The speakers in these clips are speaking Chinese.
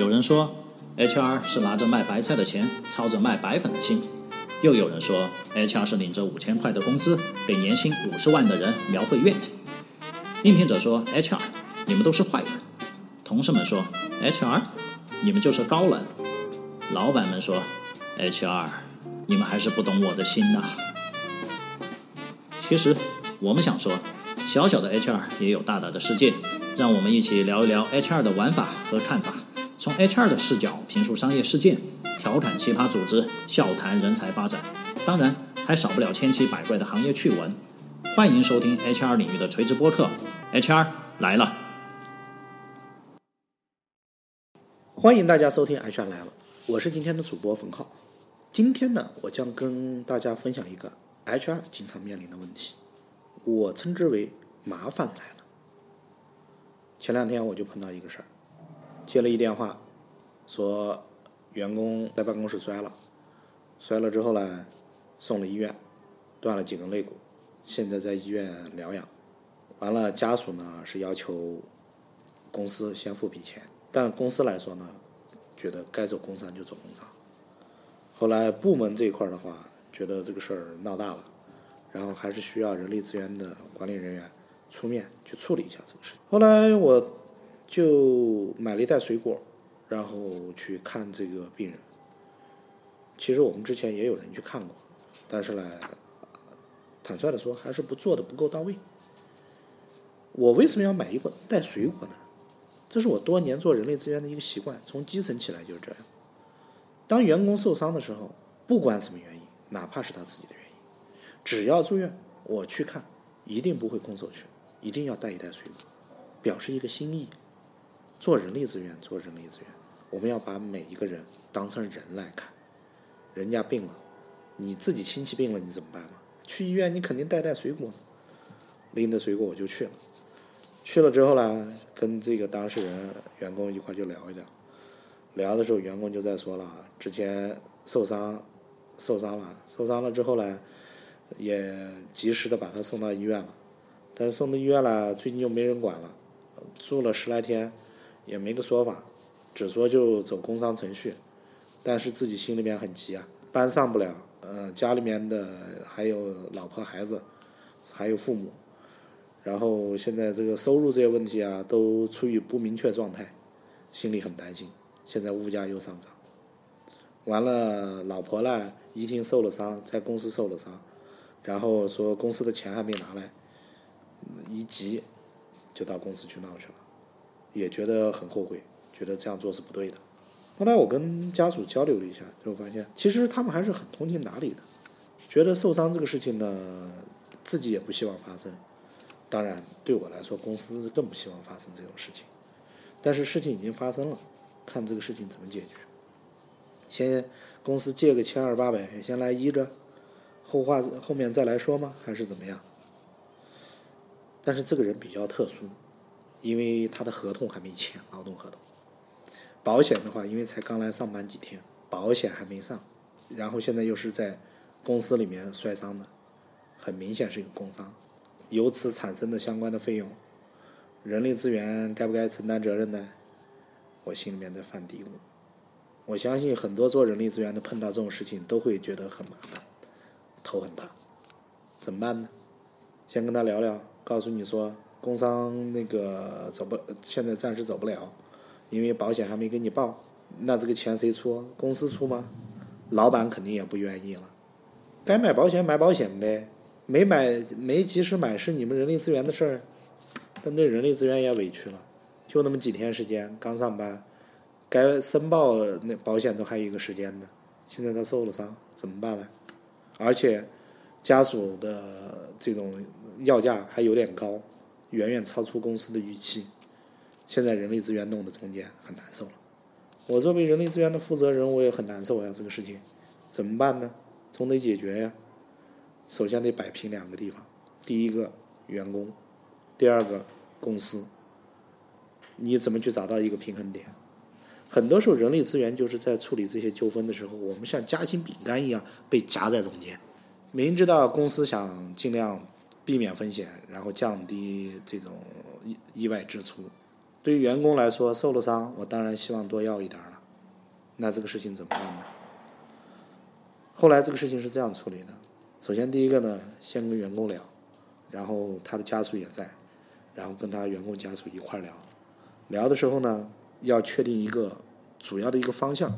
有人说，HR 是拿着卖白菜的钱，操着卖白粉的心；又有人说，HR 是领着五千块的工资，给年薪五十万的人描绘愿景。应聘者说，HR，你们都是坏人；同事们说，HR，你们就是高冷；老板们说，HR，你们还是不懂我的心呐。其实，我们想说，小小的 HR 也有大大的世界。让我们一起聊一聊 HR 的玩法和看法，从 HR 的视角评述商业事件，调侃奇葩组织，笑谈人才发展，当然还少不了千奇百怪的行业趣闻。欢迎收听 HR 领域的垂直播客，HR 来了。欢迎大家收听 HR 来了，我是今天的主播冯浩。今天呢，我将跟大家分享一个 HR 经常面临的问题，我称之为麻烦来了。前两天我就碰到一个事儿，接了一电话，说员工在办公室摔了，摔了之后呢，送了医院，断了几根肋骨，现在在医院疗养。完了，家属呢是要求公司先付笔钱，但公司来说呢，觉得该走工伤就走工伤。后来部门这一块的话，觉得这个事儿闹大了，然后还是需要人力资源的管理人员。出面去处理一下这个事情。后来我就买了一袋水果，然后去看这个病人。其实我们之前也有人去看过，但是呢，坦率的说，还是不做的不够到位。我为什么要买一个带水果呢？这是我多年做人力资源的一个习惯，从基层起来就是这样。当员工受伤的时候，不管什么原因，哪怕是他自己的原因，只要住院，我去看，一定不会空手去。一定要带一袋水果，表示一个心意。做人力资源，做人力资源，我们要把每一个人当成人来看。人家病了，你自己亲戚病了，你怎么办嘛？去医院，你肯定带带水果。拎着水果我就去了。去了之后呢，跟这个当事人员工一块就聊一聊。聊的时候，员工就在说了，之前受伤，受伤了，受伤了之后呢，也及时的把他送到医院了。但是送到医院了，最近又没人管了，住了十来天，也没个说法，只说就走工伤程序，但是自己心里面很急啊，班上不了，呃，家里面的还有老婆孩子，还有父母，然后现在这个收入这些问题啊，都处于不明确状态，心里很担心。现在物价又上涨，完了，老婆呢，一听受了伤，在公司受了伤，然后说公司的钱还没拿来。一急，就到公司去闹去了，也觉得很后悔，觉得这样做是不对的。后来我跟家属交流了一下，就发现其实他们还是很通情达理的，觉得受伤这个事情呢，自己也不希望发生。当然，对我来说，公司更不希望发生这种事情。但是事情已经发生了，看这个事情怎么解决。先公司借个千二八百，先来医着，后话后面再来说吗？还是怎么样？但是这个人比较特殊，因为他的合同还没签，劳动合同。保险的话，因为才刚来上班几天，保险还没上，然后现在又是在公司里面摔伤的，很明显是一个工伤。由此产生的相关的费用，人力资源该不该承担责任呢？我心里面在犯嘀咕。我相信很多做人力资源的碰到这种事情都会觉得很麻烦，头很大，怎么办呢？先跟他聊聊。告诉你说，工伤那个走不，现在暂时走不了，因为保险还没给你报。那这个钱谁出？公司出吗？老板肯定也不愿意了。该买保险买保险呗，没买没及时买是你们人力资源的事儿。但对人力资源也委屈了，就那么几天时间，刚上班，该申报那保险都还有一个时间呢。现在他受了伤，怎么办呢？而且家属的这种。要价还有点高，远远超出公司的预期。现在人力资源弄得中间很难受了。我作为人力资源的负责人，我也很难受呀。这个事情怎么办呢？总得解决呀。首先得摆平两个地方：第一个员工，第二个公司。你怎么去找到一个平衡点？很多时候，人力资源就是在处理这些纠纷的时候，我们像夹心饼干一样被夹在中间。明知道公司想尽量。避免风险，然后降低这种意意外支出，对于员工来说，受了伤，我当然希望多要一点了。那这个事情怎么办呢？后来这个事情是这样处理的：首先第一个呢，先跟员工聊，然后他的家属也在，然后跟他员工家属一块聊。聊的时候呢，要确定一个主要的一个方向。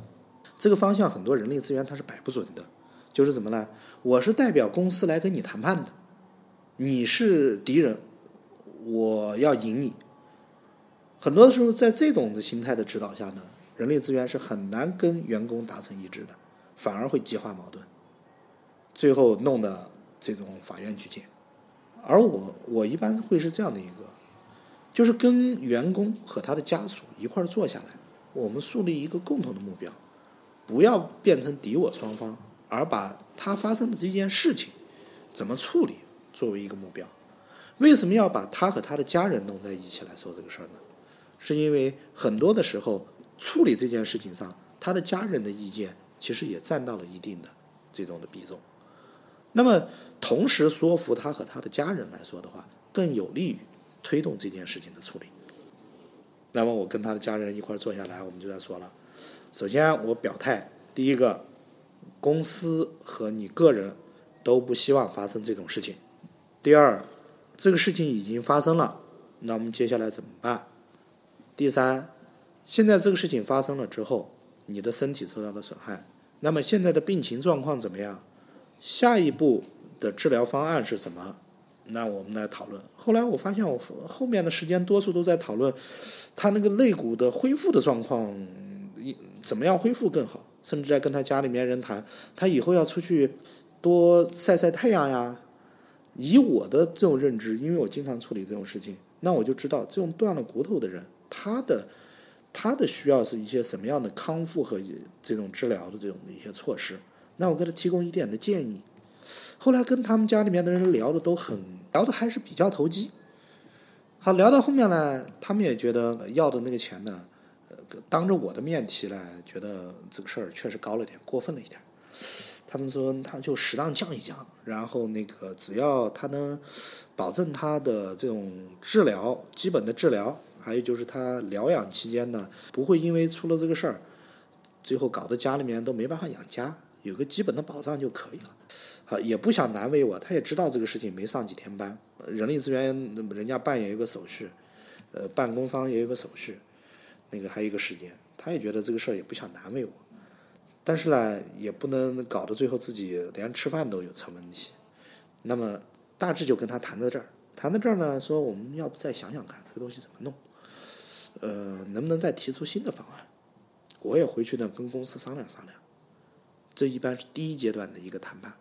这个方向很多人力资源他是摆不准的，就是怎么呢？我是代表公司来跟你谈判的，你是敌人，我要赢你。很多时候在这种的心态的指导下呢，人力资源是很难跟员工达成一致的，反而会激化矛盾，最后弄得这种法院去见。而我我一般会是这样的一个，就是跟员工和他的家属一块坐下来，我们树立一个共同的目标。不要变成敌我双方，而把他发生的这件事情怎么处理作为一个目标。为什么要把他和他的家人弄在一起来说这个事儿呢？是因为很多的时候处理这件事情上，他的家人的意见其实也占到了一定的这种的比重。那么同时说服他和他的家人来说的话，更有利于推动这件事情的处理。那么我跟他的家人一块坐下来，我们就在说了。首先，我表态，第一个，公司和你个人都不希望发生这种事情。第二，这个事情已经发生了，那我们接下来怎么办？第三，现在这个事情发生了之后，你的身体受到了损害，那么现在的病情状况怎么样？下一步的治疗方案是什么？那我们来讨论。后来我发现，我后面的时间多数都在讨论他那个肋骨的恢复的状况。怎么样恢复更好？甚至在跟他家里面人谈，他以后要出去多晒晒太阳呀。以我的这种认知，因为我经常处理这种事情，那我就知道这种断了骨头的人，他的他的需要是一些什么样的康复和这种治疗的这种一些措施。那我给他提供一点的建议。后来跟他们家里面的人聊的都很聊的还是比较投机。好，聊到后面呢，他们也觉得要的那个钱呢。当着我的面提来，觉得这个事儿确实高了点，过分了一点。他们说他就适当降一降，然后那个只要他能保证他的这种治疗基本的治疗，还有就是他疗养期间呢，不会因为出了这个事儿，最后搞得家里面都没办法养家，有个基本的保障就可以了。好，也不想难为我，他也知道这个事情没上几天班，人力资源人家办也有个手续，呃，办工商也有个手续。那个还有一个时间，他也觉得这个事儿也不想难为我，但是呢，也不能搞得最后自己连吃饭都有成问题。那么大致就跟他谈到这儿，谈到这儿呢，说我们要不再想想看这个东西怎么弄，呃，能不能再提出新的方案？我也回去呢跟公司商量商量。这一般是第一阶段的一个谈判。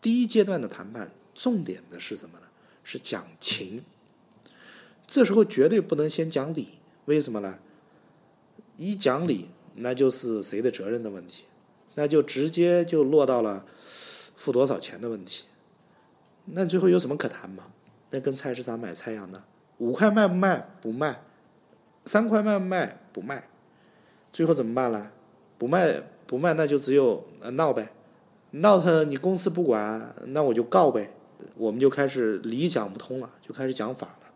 第一阶段的谈判重点的是什么呢？是讲情。这时候绝对不能先讲理，为什么呢？一讲理，那就是谁的责任的问题，那就直接就落到了付多少钱的问题。那最后有什么可谈吗？那跟菜市场买菜一样的，五块卖不卖？不卖。三块卖不卖？不卖。最后怎么办呢？不卖不卖，那就只有闹呗。闹他你公司不管，那我就告呗。我们就开始理讲不通了，就开始讲法了。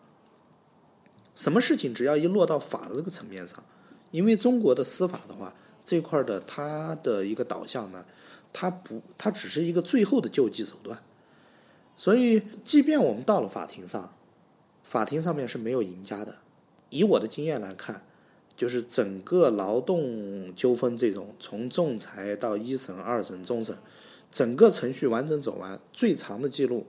什么事情只要一落到法的这个层面上。因为中国的司法的话，这块的它的一个导向呢，它不，它只是一个最后的救济手段。所以，即便我们到了法庭上，法庭上面是没有赢家的。以我的经验来看，就是整个劳动纠纷这种，从仲裁到一审、二审、终审，整个程序完整走完，最长的记录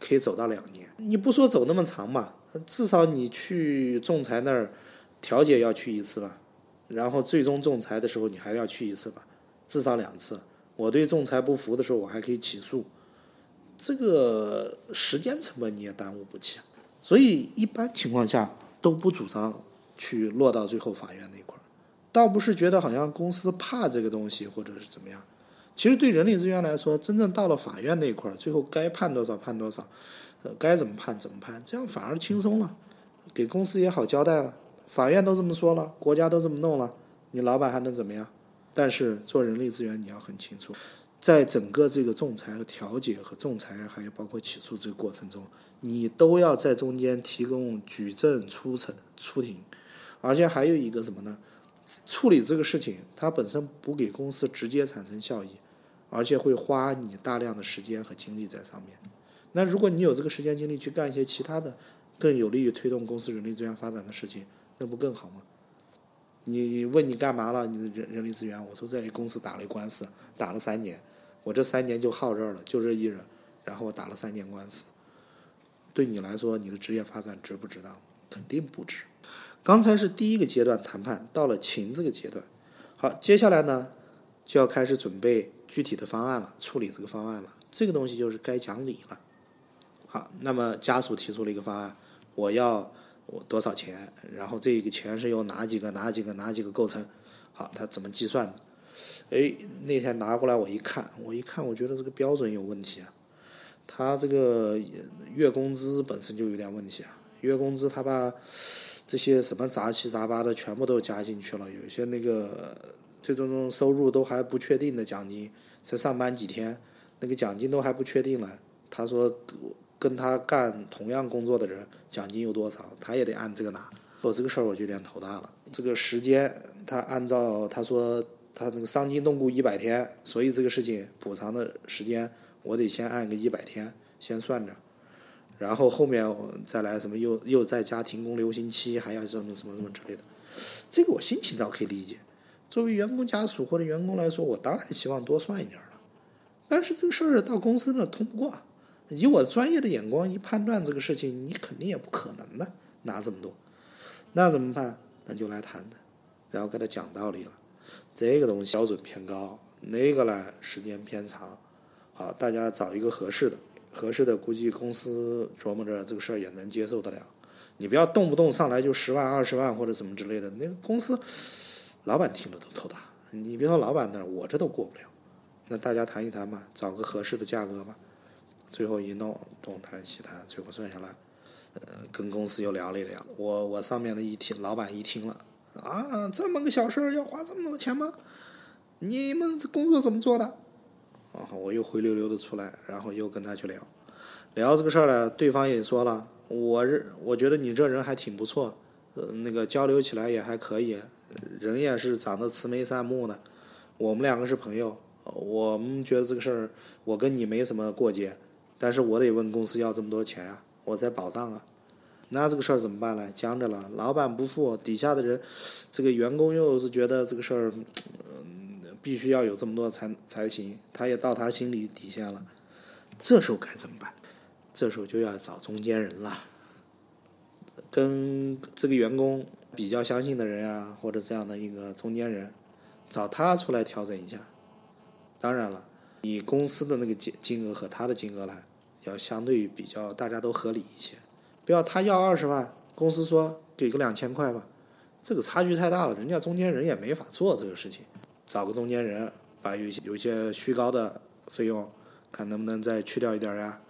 可以走到两年。你不说走那么长吧，至少你去仲裁那儿。调解要去一次吧，然后最终仲裁的时候你还要去一次吧，至少两次。我对仲裁不服的时候，我还可以起诉，这个时间成本你也耽误不起。所以一般情况下都不主张去落到最后法院那块儿，倒不是觉得好像公司怕这个东西或者是怎么样。其实对人力资源来说，真正到了法院那块儿，最后该判多少判多少，呃，该怎么判怎么判，这样反而轻松了，给公司也好交代了。法院都这么说了，国家都这么弄了，你老板还能怎么样？但是做人力资源，你要很清楚，在整个这个仲裁和调解和仲裁，还有包括起诉这个过程中，你都要在中间提供举证、出审、出庭，而且还有一个什么呢？处理这个事情，它本身不给公司直接产生效益，而且会花你大量的时间和精力在上面。那如果你有这个时间精力去干一些其他的，更有利于推动公司人力资源发展的事情，那不更好吗？你问你干嘛了？你人人力资源，我说在公司打了一官司，打了三年，我这三年就耗这儿了，就这一人，然后我打了三年官司，对你来说，你的职业发展值不值当？肯定不值。刚才是第一个阶段谈判，到了情这个阶段，好，接下来呢就要开始准备具体的方案了，处理这个方案了。这个东西就是该讲理了。好，那么家属提出了一个方案，我要我多少钱？然后这个钱是由哪几个、哪几个、哪几个构成？好，他怎么计算的？哎，那天拿过来我一看，我一看，我觉得这个标准有问题啊。他这个月工资本身就有点问题啊，月工资他把。这些什么杂七杂八的全部都加进去了，有些那个这种收入都还不确定的奖金，才上班几天，那个奖金都还不确定了。他说跟他干同样工作的人，奖金有多少，他也得按这个拿。我这个事儿我就有点头大了。这个时间他按照他说他那个伤筋动骨一百天，所以这个事情补偿的时间我得先按个一百天先算着。然后后面再来什么又又再加停工留薪期，还要什么什么什么之类的，这个我心情倒可以理解。作为员工家属或者员工来说，我当然希望多算一点了。但是这个事儿到公司呢通不过，以我专业的眼光一判断这个事情，你肯定也不可能的拿这么多。那怎么办？那就来谈谈，然后跟他讲道理了。这个东西标准偏高，那个呢时间偏长，好，大家找一个合适的。合适的，估计公司琢磨着这个事儿也能接受得了。你不要动不动上来就十万、二十万或者什么之类的，那个公司老板听了都头大。你别说老板那儿，我这都过不了。那大家谈一谈吧，找个合适的价格吧。最后一弄，东谈西谈，最后算下来，呃，跟公司又聊了一聊。我我上面的一听，老板一听了，啊，这么个小事儿要花这么多钱吗？你们工作怎么做的？啊，我又灰溜溜的出来，然后又跟他去聊，聊这个事儿呢，对方也说了，我认我觉得你这人还挺不错，呃，那个交流起来也还可以，人也是长得慈眉善目的，我们两个是朋友，我们觉得这个事儿我跟你没什么过节，但是我得问公司要这么多钱啊，我在保障啊，那这个事儿怎么办呢？僵着了，老板不付，底下的人，这个员工又是觉得这个事儿。嗯必须要有这么多才才行，他也到他心里底线了，这时候该怎么办？这时候就要找中间人了，跟这个员工比较相信的人啊，或者这样的一个中间人，找他出来调整一下。当然了，你公司的那个金金额和他的金额呢，要相对比较大家都合理一些，不要他要二十万，公司说给个两千块吧，这个差距太大了，人家中间人也没法做这个事情。找个中间人，把有有些虚高的费用，看能不能再去掉一点呀？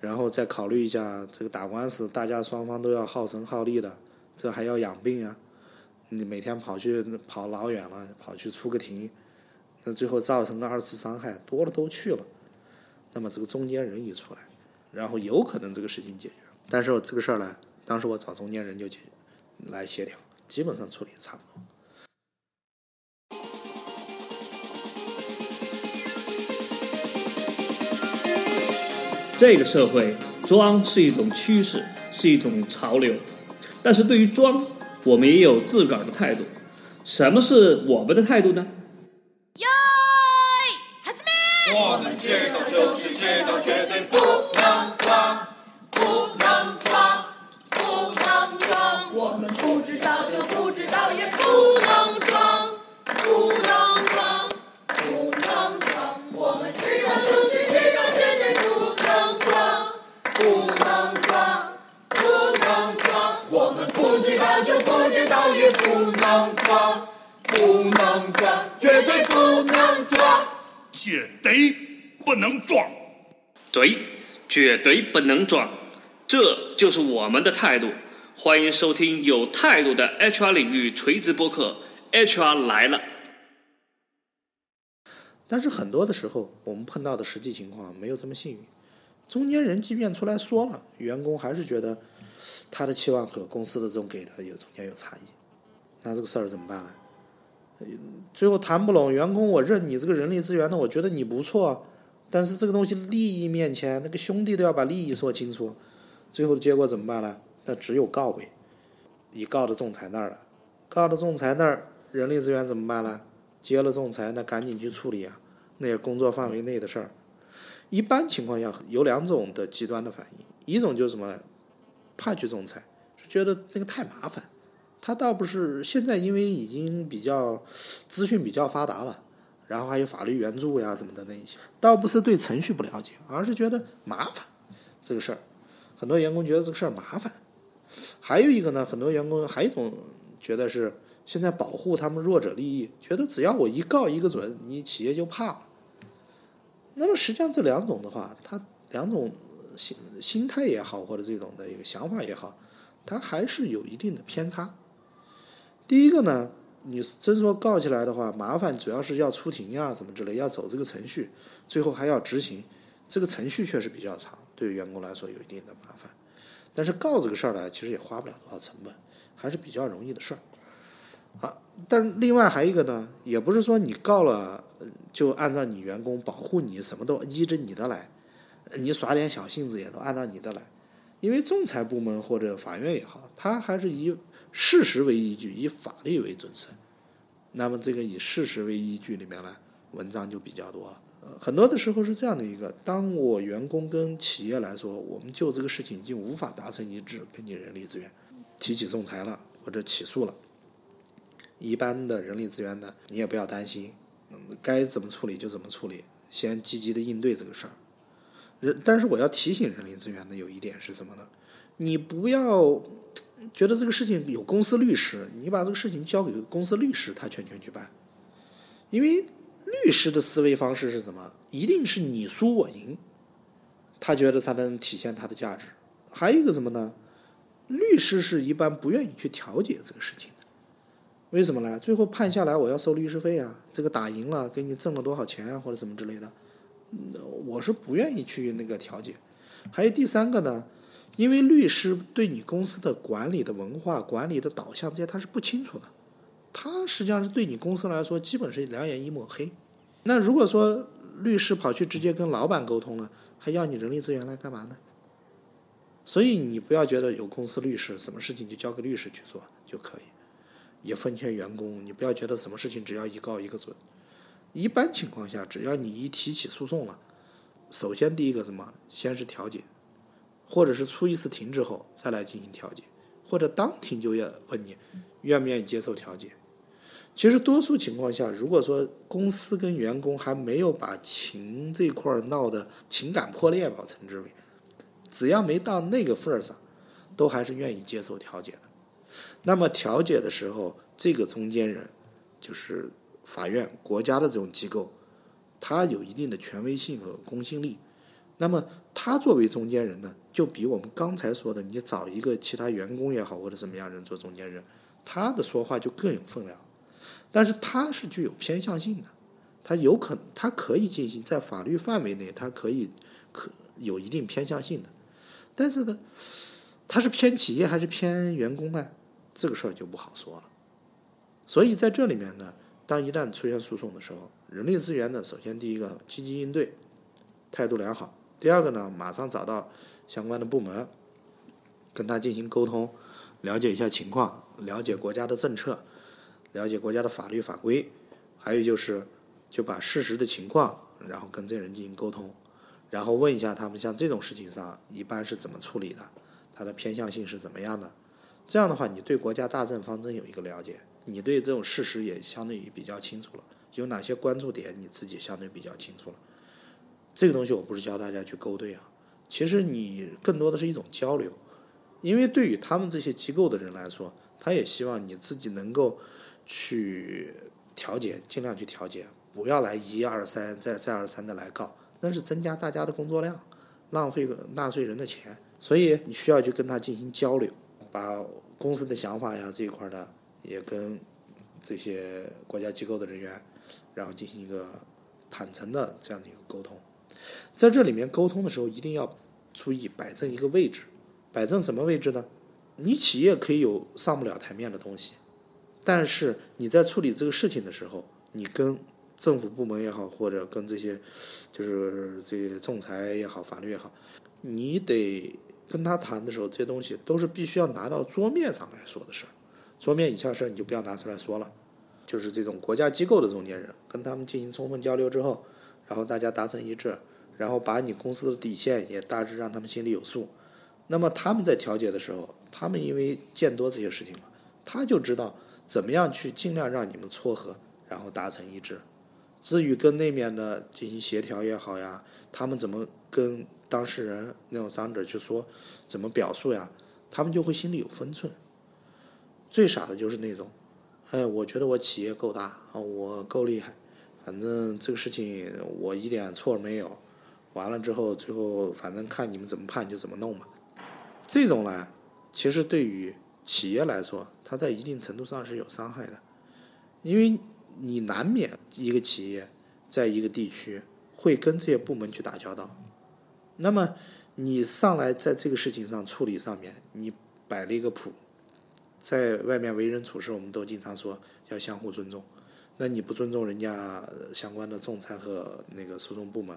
然后再考虑一下这个打官司，大家双方都要耗神耗力的，这还要养病啊！你每天跑去跑老远了，跑去出个庭，最后造成个二次伤害，多了都去了。那么这个中间人一出来，然后有可能这个事情解决。但是我这个事儿呢，当时我找中间人就解来协调，基本上处理差不多。这个社会装是一种趋势，是一种潮流，但是对于装，我们也有自个儿的态度。什么是我们的态度呢？我们知道就是知道，绝对不能装，不能装，不能装。我们不知道就不知道，也不能绝对不能装。对，绝对不能装，这就是我们的态度。欢迎收听有态度的 HR 领域垂直播客，HR 来了。但是很多的时候，我们碰到的实际情况没有这么幸运。中间人即便出来说了，员工还是觉得他的期望和公司的这种给的有中间有差异。那这个事儿怎么办呢？最后谈不拢，员工我认你这个人力资源呢，我觉得你不错，但是这个东西利益面前，那个兄弟都要把利益说清楚。最后的结果怎么办呢？那只有告呗，你告到仲裁那儿了，告到仲裁那儿，人力资源怎么办呢？接了仲裁，那赶紧去处理啊，那也工作范围内的事儿。一般情况下有两种的极端的反应，一种就是什么呢？怕去仲裁，是觉得那个太麻烦。他倒不是现在因为已经比较资讯比较发达了，然后还有法律援助呀什么的那一些，倒不是对程序不了解，而是觉得麻烦这个事儿。很多员工觉得这个事儿麻烦。还有一个呢，很多员工还有一种觉得是现在保护他们弱者利益，觉得只要我一告一个准，你企业就怕了。那么实际上这两种的话，他两种心心态也好，或者这种的一个想法也好，他还是有一定的偏差。第一个呢，你真说告起来的话，麻烦主要是要出庭呀，什么之类，要走这个程序，最后还要执行，这个程序确实比较长，对于员工来说有一定的麻烦。但是告这个事儿呢，其实也花不了多少成本，还是比较容易的事儿。啊，但另外还有一个呢，也不是说你告了就按照你员工保护你什么都依着你的来，你耍点小性子也都按照你的来，因为仲裁部门或者法院也好，他还是以。事实为依据，以法律为准绳。那么，这个以事实为依据里面呢，文章就比较多了。很多的时候是这样的一个：当我员工跟企业来说，我们就这个事情已经无法达成一致，跟你人力资源提起仲裁了或者起诉了，一般的人力资源呢，你也不要担心，该怎么处理就怎么处理，先积极的应对这个事儿。人，但是我要提醒人力资源的有一点是什么呢？你不要。觉得这个事情有公司律师，你把这个事情交给公司律师，他全权去办。因为律师的思维方式是什么？一定是你输我赢，他觉得才能体现他的价值。还有一个什么呢？律师是一般不愿意去调解这个事情的。为什么呢？最后判下来我要收律师费啊，这个打赢了给你挣了多少钱啊，或者什么之类的，我是不愿意去那个调解。还有第三个呢？因为律师对你公司的管理的文化、管理的导向这些他是不清楚的，他实际上是对你公司来说基本是两眼一抹黑。那如果说律师跑去直接跟老板沟通了，还要你人力资源来干嘛呢？所以你不要觉得有公司律师，什么事情就交给律师去做就可以。也奉劝员工，你不要觉得什么事情只要一告一个准。一般情况下，只要你一提起诉讼了，首先第一个什么，先是调解。或者是出一次庭之后再来进行调解，或者当庭就要问你愿不愿意接受调解。其实多数情况下，如果说公司跟员工还没有把情这块闹的情感破裂吧，称之为，只要没到那个份儿上，都还是愿意接受调解的。那么调解的时候，这个中间人就是法院、国家的这种机构，它有一定的权威性和公信力。那么他作为中间人呢，就比我们刚才说的，你找一个其他员工也好，或者什么样人做中间人，他的说话就更有分量。但是他是具有偏向性的，他有可他可以进行在法律范围内，他可以可有一定偏向性的。但是呢，他是偏企业还是偏员工呢？这个事儿就不好说了。所以在这里面呢，当一旦出现诉讼的时候，人力资源呢，首先第一个积极应对，态度良好。第二个呢，马上找到相关的部门，跟他进行沟通，了解一下情况，了解国家的政策，了解国家的法律法规，还有就是，就把事实的情况，然后跟这人进行沟通，然后问一下他们像这种事情上一般是怎么处理的，他的偏向性是怎么样的。这样的话，你对国家大政方针有一个了解，你对这种事实也相对于比较清楚了，有哪些关注点你自己相对比较清楚了。这个东西我不是教大家去勾兑啊，其实你更多的是一种交流，因为对于他们这些机构的人来说，他也希望你自己能够去调解，尽量去调解，不要来一二三再再二三的来告，那是增加大家的工作量，浪费纳税人的钱，所以你需要去跟他进行交流，把公司的想法呀这一块的也跟这些国家机构的人员，然后进行一个坦诚的这样的一个沟通。在这里面沟通的时候，一定要注意摆正一个位置。摆正什么位置呢？你企业可以有上不了台面的东西，但是你在处理这个事情的时候，你跟政府部门也好，或者跟这些就是这些仲裁也好、法律也好，你得跟他谈的时候，这些东西都是必须要拿到桌面上来说的事儿。桌面以下事儿你就不要拿出来说了。就是这种国家机构的中间人，跟他们进行充分交流之后，然后大家达成一致，然后把你公司的底线也大致让他们心里有数。那么他们在调解的时候，他们因为见多这些事情了，他就知道怎么样去尽量让你们撮合，然后达成一致。至于跟那面的进行协调也好呀，他们怎么跟当事人那种伤者去说，怎么表述呀，他们就会心里有分寸。最傻的就是那种。哎，我觉得我企业够大啊，我够厉害，反正这个事情我一点错没有。完了之后，最后反正看你们怎么判就怎么弄嘛。这种呢，其实对于企业来说，它在一定程度上是有伤害的，因为你难免一个企业在一个地区会跟这些部门去打交道。那么你上来在这个事情上处理上面，你摆了一个谱。在外面为人处事，我们都经常说要相互尊重。那你不尊重人家相关的仲裁和那个诉讼部门，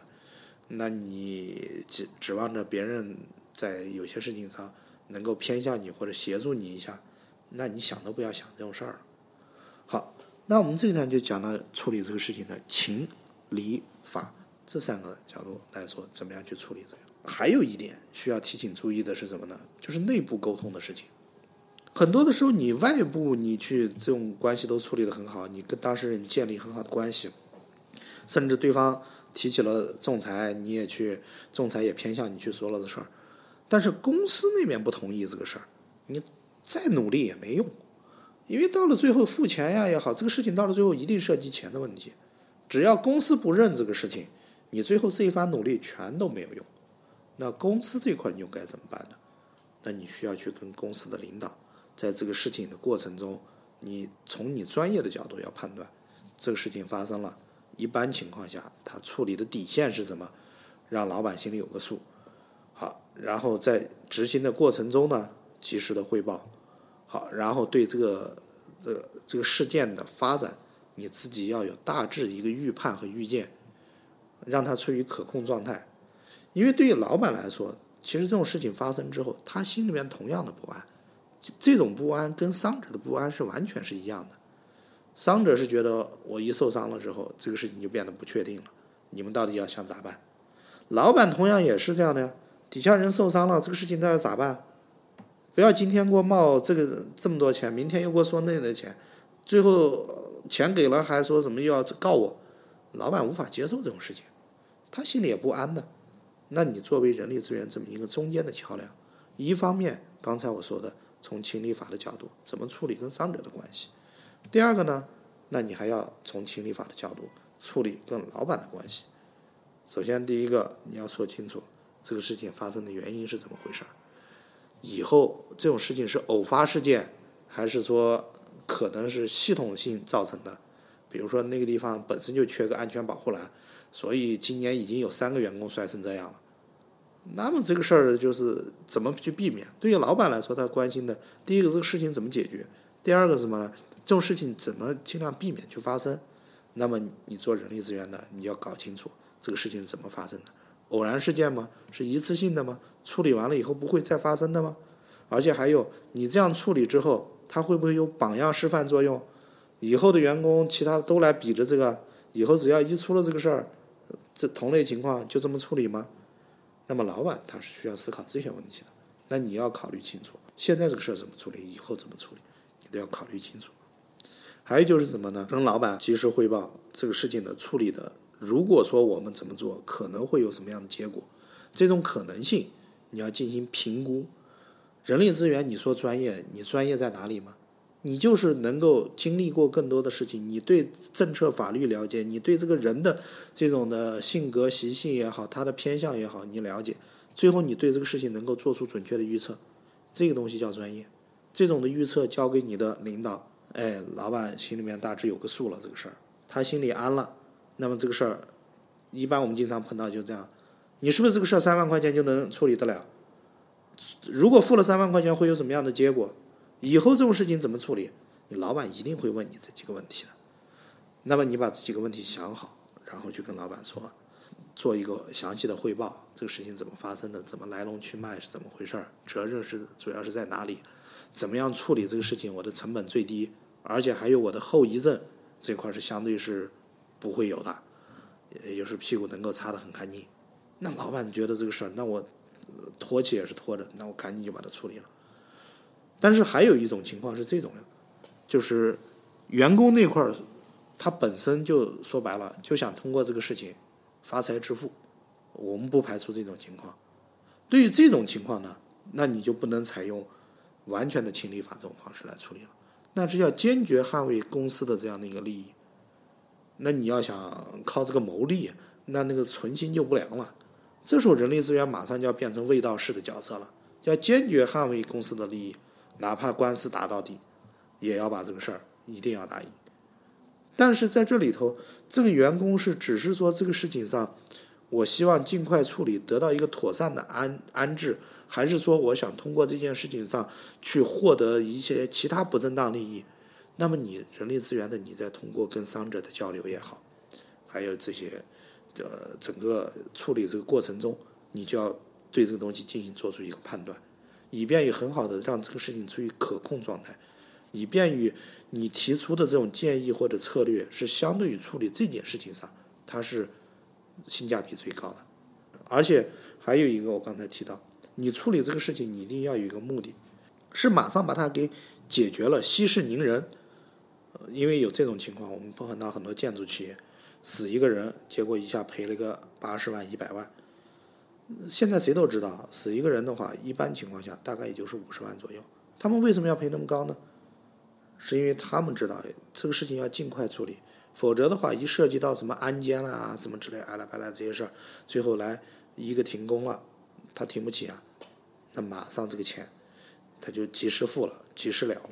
那你指指望着别人在有些事情上能够偏向你或者协助你一下，那你想都不要想这种事儿。好，那我们这一段就讲到处理这个事情的情、理、法这三个角度来说，怎么样去处理这个。还有一点需要提醒注意的是什么呢？就是内部沟通的事情。很多的时候，你外部你去这种关系都处理的很好，你跟当事人建立很好的关系，甚至对方提起了仲裁，你也去仲裁也偏向你去说了的事儿，但是公司那边不同意这个事儿，你再努力也没用，因为到了最后付钱呀也好，这个事情到了最后一定涉及钱的问题，只要公司不认这个事情，你最后这一番努力全都没有用，那公司这块你又该怎么办呢？那你需要去跟公司的领导。在这个事情的过程中，你从你专业的角度要判断，这个事情发生了，一般情况下他处理的底线是什么，让老板心里有个数。好，然后在执行的过程中呢，及时的汇报。好，然后对这个这这个事件的发展，你自己要有大致一个预判和预见，让他处于可控状态。因为对于老板来说，其实这种事情发生之后，他心里面同样的不安。这种不安跟伤者的不安是完全是一样的。伤者是觉得我一受伤了之后，这个事情就变得不确定了，你们到底要想咋办？老板同样也是这样的呀，底下人受伤了，这个事情他要咋办？不要今天给我冒这个这么多钱，明天又给我说那的钱，最后钱给了还说什么又要告我，老板无法接受这种事情，他心里也不安的。那你作为人力资源这么一个中间的桥梁，一方面刚才我说的。从情理法的角度，怎么处理跟伤者的关系？第二个呢，那你还要从情理法的角度处理跟老板的关系。首先，第一个你要说清楚这个事情发生的原因是怎么回事儿。以后这种事情是偶发事件，还是说可能是系统性造成的？比如说那个地方本身就缺个安全保护栏，所以今年已经有三个员工摔成这样了。那么这个事儿就是怎么去避免？对于老板来说，他关心的第一个这个事情怎么解决，第二个什么呢？这种事情怎么尽量避免去发生？那么你做人力资源的，你要搞清楚这个事情是怎么发生的？偶然事件吗？是一次性的吗？处理完了以后不会再发生的吗？而且还有，你这样处理之后，他会不会有榜样示范作用？以后的员工其他都来比着这个，以后只要一出了这个事儿，这同类情况就这么处理吗？那么老板他是需要思考这些问题的，那你要考虑清楚，现在这个事儿怎么处理，以后怎么处理，你都要考虑清楚。还有就是什么呢？跟老板及时汇报这个事情的处理的，如果说我们怎么做，可能会有什么样的结果，这种可能性你要进行评估。人力资源，你说专业，你专业在哪里吗？你就是能够经历过更多的事情，你对政策法律了解，你对这个人的这种的性格习性也好，他的偏向也好，你了解，最后你对这个事情能够做出准确的预测，这个东西叫专业。这种的预测交给你的领导，哎，老板心里面大致有个数了，这个事儿他心里安了。那么这个事儿，一般我们经常碰到就这样，你是不是这个事儿三万块钱就能处理得了？如果付了三万块钱，会有什么样的结果？以后这种事情怎么处理？你老板一定会问你这几个问题的。那么你把这几个问题想好，然后去跟老板说，做一个详细的汇报，这个事情怎么发生的，怎么来龙去脉是怎么回事儿，责任是主要是在哪里，怎么样处理这个事情，我的成本最低，而且还有我的后遗症这块是相对是不会有的，也就是屁股能够擦得很干净。那老板觉得这个事儿，那我拖起也是拖着，那我赶紧就把它处理了。但是还有一种情况是这种呀，就是员工那块儿，他本身就说白了就想通过这个事情发财致富，我们不排除这种情况。对于这种情况呢，那你就不能采用完全的情理法这种方式来处理了，那是要坚决捍卫公司的这样的一个利益。那你要想靠这个牟利，那那个存心就不良了。这时候人力资源马上就要变成卫道士的角色了，要坚决捍卫公司的利益，哪怕官司打到底，也要把这个事儿一定要打赢。但是在这里头，这个员工是只是说这个事情上，我希望尽快处理，得到一个妥善的安安置，还是说我想通过这件事情上去获得一些其他不正当利益？那么你人力资源的你再通过跟伤者的交流也好，还有这些。呃，整个处理这个过程中，你就要对这个东西进行做出一个判断，以便于很好的让这个事情处于可控状态，以便于你提出的这种建议或者策略是相对于处理这件事情上，它是性价比最高的。而且还有一个，我刚才提到，你处理这个事情，你一定要有一个目的，是马上把它给解决了，息事宁人。因为有这种情况，我们碰到很多建筑企业。死一个人，结果一下赔了个八十万、一百万。现在谁都知道，死一个人的话，一般情况下大概也就是五十万左右。他们为什么要赔那么高呢？是因为他们知道这个事情要尽快处理，否则的话，一涉及到什么安监啦、什么之类、阿拉巴拉这些事儿，最后来一个停工了，他停不起啊，那马上这个钱他就及时付了，及时了了。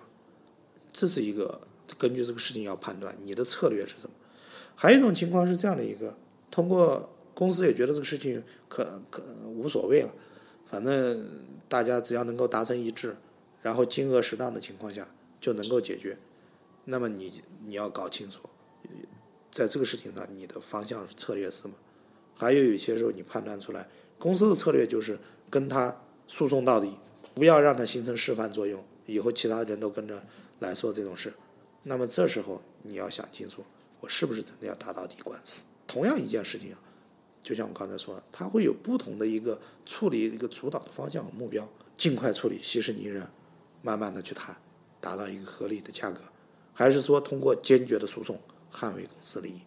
这是一个根据这个事情要判断你的策略是什么。还有一种情况是这样的一个，通过公司也觉得这个事情可可无所谓了，反正大家只要能够达成一致，然后金额适当的情况下就能够解决。那么你你要搞清楚，在这个事情上你的方向策略是什么？还有有些时候你判断出来，公司的策略就是跟他诉讼到底，不要让他形成示范作用，以后其他人都跟着来做这种事。那么这时候你要想清楚。我是不是真的要打到底官司？同样一件事情，就像我刚才说的，它会有不同的一个处理一个主导的方向和目标，尽快处理，息事宁人，慢慢的去谈，达到一个合理的价格，还是说通过坚决的诉讼捍卫公司利益？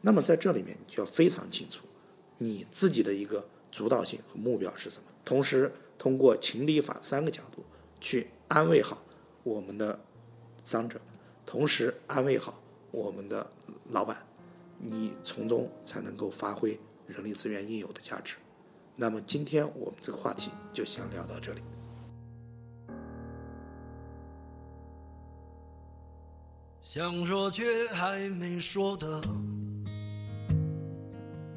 那么在这里面你就要非常清楚你自己的一个主导性和目标是什么，同时通过情理法三个角度去安慰好我们的伤者，同时安慰好。我们的老板，你从中才能够发挥人力资源应有的价值。那么今天我们这个话题就先聊到这里。想说却还没说的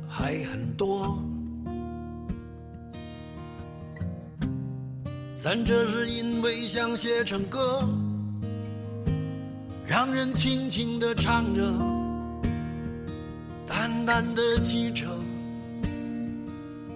还很多，咱这是因为想写成歌。让人轻轻地唱着，淡淡的记着，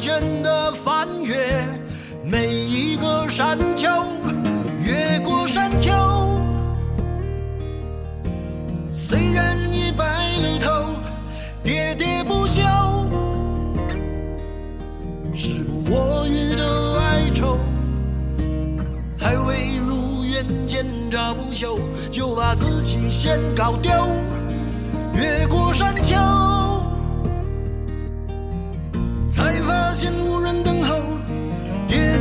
倦的翻越每一个山丘，越过山丘，虽然已白了头，喋喋不休，时不我予的哀愁，还未如愿见着不朽，就把自己先搞丢，越过山丘，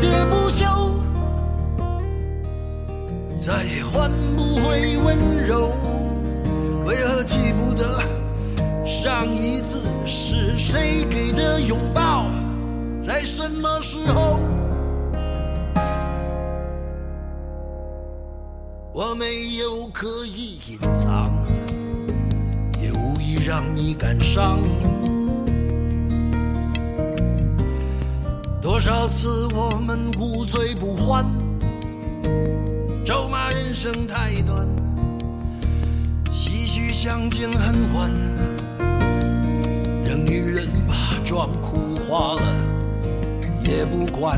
喋喋不休。再也换不回温柔，为何记不得上一次是谁给的拥抱，在什么时候？我没有刻意隐藏，也无意让你感伤。多少次我们无醉不欢。咒骂人生太短，唏嘘相见恨晚，任女人把妆哭花了也不管。